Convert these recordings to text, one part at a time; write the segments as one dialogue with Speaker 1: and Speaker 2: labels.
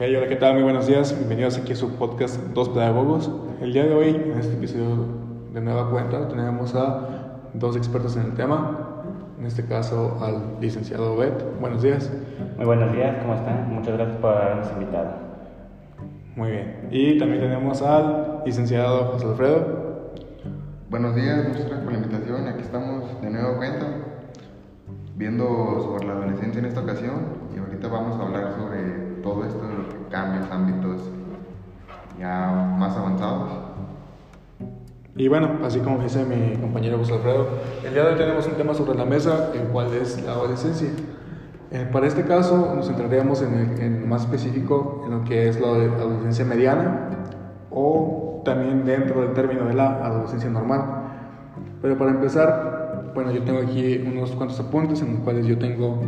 Speaker 1: Hey, hola, ¿qué tal? Muy buenos días. Bienvenidos aquí a su podcast Dos Pedagogos. El día de hoy, en este episodio de nueva cuenta, tenemos a dos expertos en el tema. En este caso, al licenciado Bet. Buenos días.
Speaker 2: Muy buenos días, ¿cómo están? Muchas gracias por habernos invitado.
Speaker 1: Muy bien. Y también tenemos al licenciado José Alfredo.
Speaker 3: Buenos días, muchas gracias por la invitación. Aquí estamos de nueva cuenta viendo sobre la adolescencia en esta ocasión y ahorita vamos a hablar sobre todo esto, cambios, ámbitos ya más avanzados.
Speaker 1: Y bueno, así como dice mi compañero José Alfredo, el día de hoy tenemos un tema sobre la mesa, el cual es la adolescencia. Eh, para este caso nos centraríamos en, el, en más específico en lo que es la adolescencia mediana o también dentro del término de la adolescencia normal. Pero para empezar, bueno, yo tengo aquí unos cuantos apuntes en los cuales yo tengo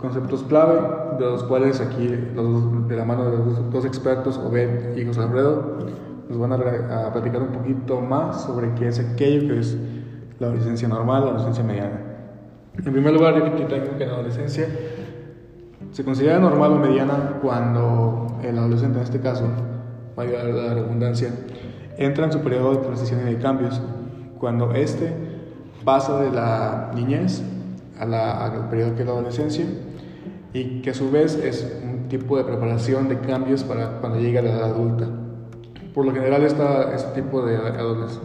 Speaker 1: conceptos clave, de los cuales aquí, de la mano de los dos expertos, Obed y José Alfredo, nos van a, a, platicar un poquito más sobre qué es aquello que es la adolescencia normal, la adolescencia mediana. En primer lugar, yo que la adolescencia se considera normal o mediana cuando el adolescente, en este caso, vaya la redundancia, entra en su periodo de transición y de cambios, cuando éste pasa de la niñez a la, al periodo que es la adolescencia y que a su vez es un tipo de preparación de cambios para cuando llega la edad adulta. Por lo general, esta, este tipo de,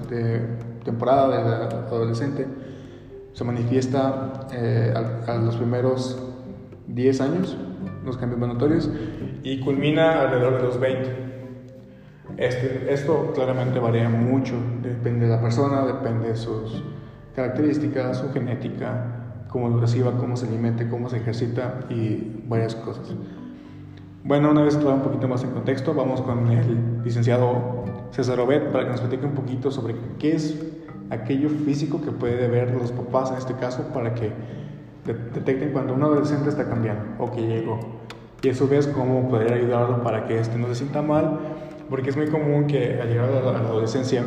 Speaker 1: de temporada de la adolescente se manifiesta eh, a, a, los primeros 10 años, los cambios mandatorios, y culmina alrededor de los 20. Este, esto claramente varía mucho, depende de la persona, depende de sus características, su genética, cómo lo reciba, cómo se alimente, cómo se ejercita y varias cosas. Bueno, una vez todo un poquito más en contexto, vamos con el licenciado César Obed para que nos platique un poquito sobre qué es aquello físico que puede ver los papás en este caso para que detecten cuando un adolescente está cambiando o que llegó. Y a su vez cómo poder ayudarlo para que éste no se sienta mal, porque es muy común que al llegar a la adolescencia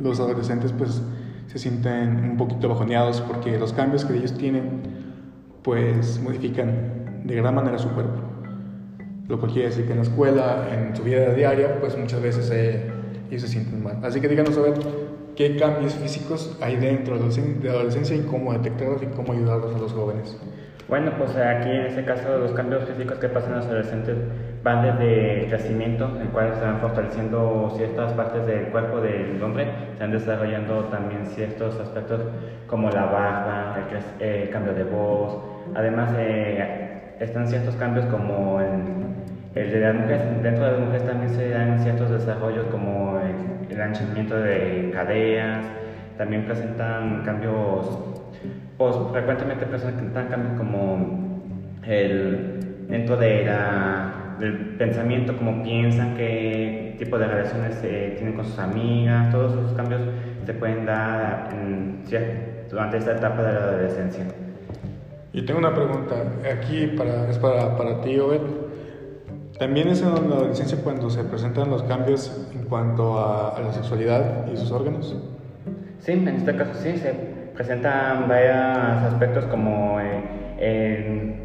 Speaker 1: los adolescentes pues se sienten un poquito bajoneados porque los cambios que ellos tienen pues modifican de gran manera su cuerpo. Lo cual quiere decir que en la escuela, en su vida diaria, pues muchas veces eh, ellos se sienten mal. Así que díganos a ver qué cambios físicos hay dentro de la adolescencia y cómo detectarlos y cómo ayudarlos a los jóvenes.
Speaker 2: Bueno, pues aquí en este caso los cambios físicos que pasan a los adolescentes van desde el crecimiento, en el cual se van fortaleciendo ciertas partes del cuerpo del hombre, se van desarrollando también ciertos aspectos como la barba, el, cambio de voz, además eh, están ciertos cambios como el de las mujeres, dentro de las mujeres también se dan ciertos desarrollos como el, el anchamiento de caderas, también presentan cambios pues frecuentemente presentan cambios como el, dentro de la, del pensamiento, como piensan, qué tipo de relaciones eh, tienen con sus amigas, todos esos cambios se pueden dar en, durante esta etapa de la adolescencia.
Speaker 1: Y tengo una pregunta, aquí para, es para, para ti, Obed. ¿También es en la adolescencia cuando se presentan los cambios en cuanto a, a la sexualidad y sus órganos?
Speaker 2: Sí, en este caso sí, se presentan varios aspectos como eh,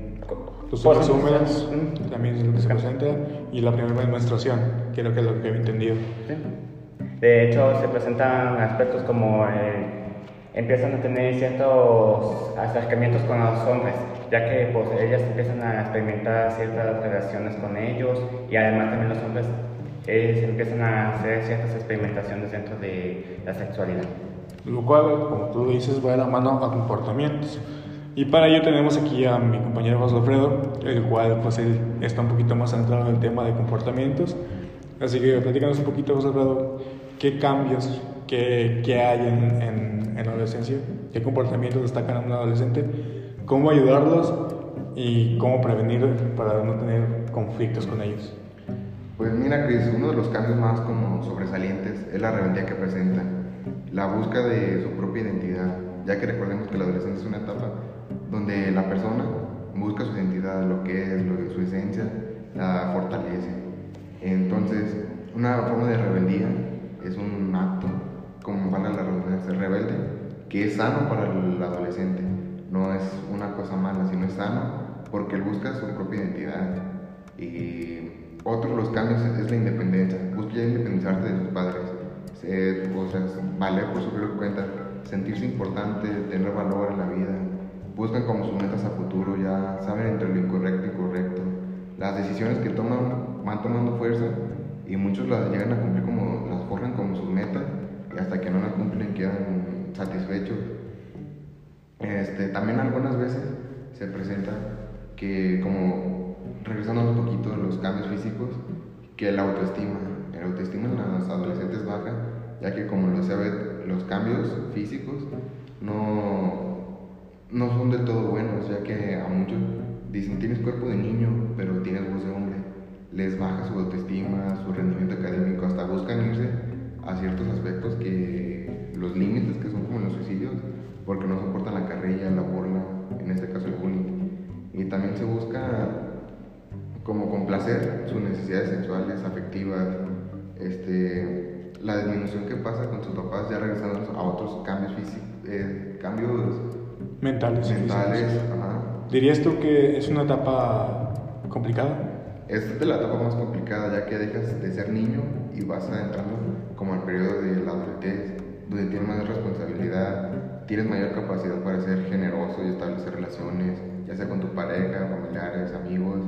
Speaker 1: los zonas húmedas también es lo que se presenta y la primera menstruación, creo que es lo que he entendido.
Speaker 2: Sí. De hecho, se presentan aspectos como eh, empiezan a tener ciertos acercamientos con los hombres, ya que pues, ellas empiezan a experimentar ciertas relaciones con ellos y además también los hombres eh, empiezan a hacer ciertas experimentaciones dentro de la sexualidad
Speaker 1: lo cual, como tú dices, va de la mano a comportamientos. Y para ello tenemos aquí a mi compañero José Alfredo, el cual pues él está un poquito más centrado en el tema de comportamientos. Así que platícanos un poquito, José Alfredo, qué cambios, qué, qué hay en, en, en, la adolescencia, qué comportamientos destacan a un adolescente, cómo ayudarlos y cómo prevenir para no tener conflictos con ellos.
Speaker 3: Pues mira, Cris, uno de los cambios más como sobresalientes es la rebeldía que presentan la búsqueda de su propia identidad, ya que recordemos que la adolescencia es una etapa donde la persona busca su identidad, lo que es, lo de su esencia, la fortalece. Entonces, una forma de rebeldía es un acto, como van a la redundancia, rebelde, que es sano para el adolescente. No es una cosa mala, sino es sano porque él busca su propia identidad y otro de los cambios es la independencia. Busca ya independizarte de sus padres. Ser, o sea, valer por su propia cuenta, sentirse importante, tener valor. Buscan como sus metas a futuro, ya saben entre lo incorrecto y correcto. Las decisiones que toman van tomando fuerza y muchos las llegan a cumplir como, las forjan como sus metas y hasta que no las cumplen quedan satisfechos. Este, también algunas veces se presenta que como regresando un poquito los cambios físicos, que la autoestima, la autoestima en los adolescentes baja, ya que como lo sabe, los cambios físicos no, del todo buenos, ya que a muchos dicen tienes cuerpo de niño, pero tienes voz de hombre. Les baja su autoestima, su rendimiento académico, hasta buscan irse a ciertos aspectos que los límites que son como los suicidios, porque no soportan la carrilla, la burla, en este caso el bullying. Y también se busca como complacer sus necesidades sexuales, afectivas, este, la disminución que pasa con sus papás ya regresando a otros cambios físicos, eh, cambios
Speaker 1: mentales.
Speaker 3: mentales
Speaker 1: ¿Dirías tú que es una etapa complicada?
Speaker 3: Es de la etapa más complicada ya que dejas de ser niño y vas entrando como al periodo de la adultez, donde tienes más responsabilidad, tienes mayor capacidad para ser generoso y establecer relaciones, ya sea con tu pareja, familiares, amigos.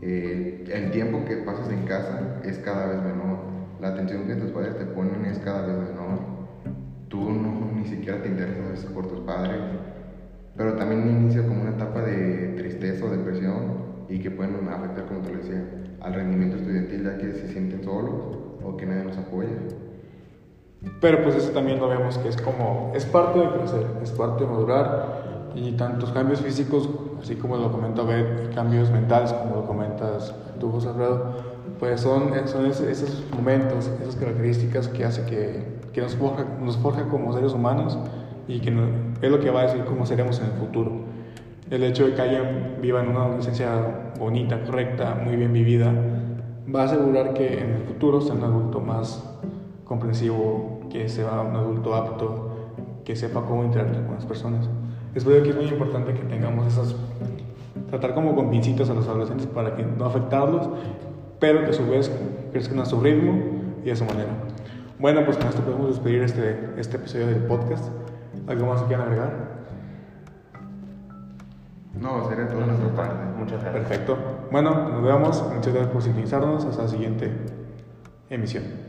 Speaker 3: Eh, el tiempo que pasas en casa es cada vez menor, la atención que tus padres te ponen es cada vez menor. Tú no, ni siquiera te interesas por tus padres, pero también inicia como una etapa de tristeza o depresión y que pueden afectar, como te lo decía, al rendimiento estudiantil ya que se sienten solos o que nadie los apoya.
Speaker 1: Pero pues eso también lo vemos que es como, es parte de crecer, es parte de madurar y tantos cambios físicos, así como lo comenta Bet, cambios mentales, como lo comentas tú, José Alfredo, pues son, son esos momentos, esas características que hace que, que nos, forja, nos forja como seres humanos y que es lo que va a decir cómo seremos en el futuro. El hecho de que alguien viva en una adolescencia bonita, correcta, muy bien vivida, va a asegurar que en el futuro sea un adulto más comprensivo, que sea un adulto apto, que sepa cómo interactuar con las personas. Es verdad que es muy importante que tengamos esas, tratar como con a los adolescentes para que no afectarlos, pero que a su vez crezcan a su ritmo y a su manera. Bueno, pues con esto podemos despedir este, este episodio del podcast. ¿Algo más que quieran agregar?
Speaker 3: No, sería todo nuestra parte.
Speaker 2: Muchas gracias.
Speaker 1: Perfecto. Bueno, nos vemos. Muchas gracias por sintonizarnos. Hasta la siguiente emisión.